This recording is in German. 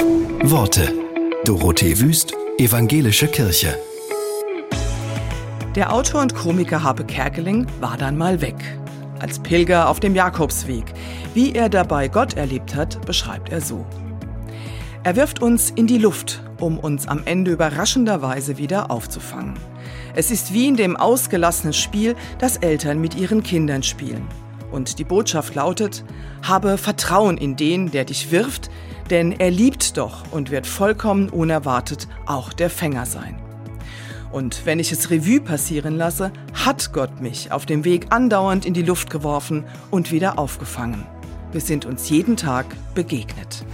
Worte. Dorothee Wüst, Evangelische Kirche. Der Autor und Komiker Habe Kerkeling war dann mal weg. Als Pilger auf dem Jakobsweg. Wie er dabei Gott erlebt hat, beschreibt er so. Er wirft uns in die Luft, um uns am Ende überraschenderweise wieder aufzufangen. Es ist wie in dem ausgelassenen Spiel, das Eltern mit ihren Kindern spielen. Und die Botschaft lautet, habe Vertrauen in den, der dich wirft, denn er liebt doch und wird vollkommen unerwartet auch der Fänger sein. Und wenn ich es Revue passieren lasse, hat Gott mich auf dem Weg andauernd in die Luft geworfen und wieder aufgefangen. Wir sind uns jeden Tag begegnet.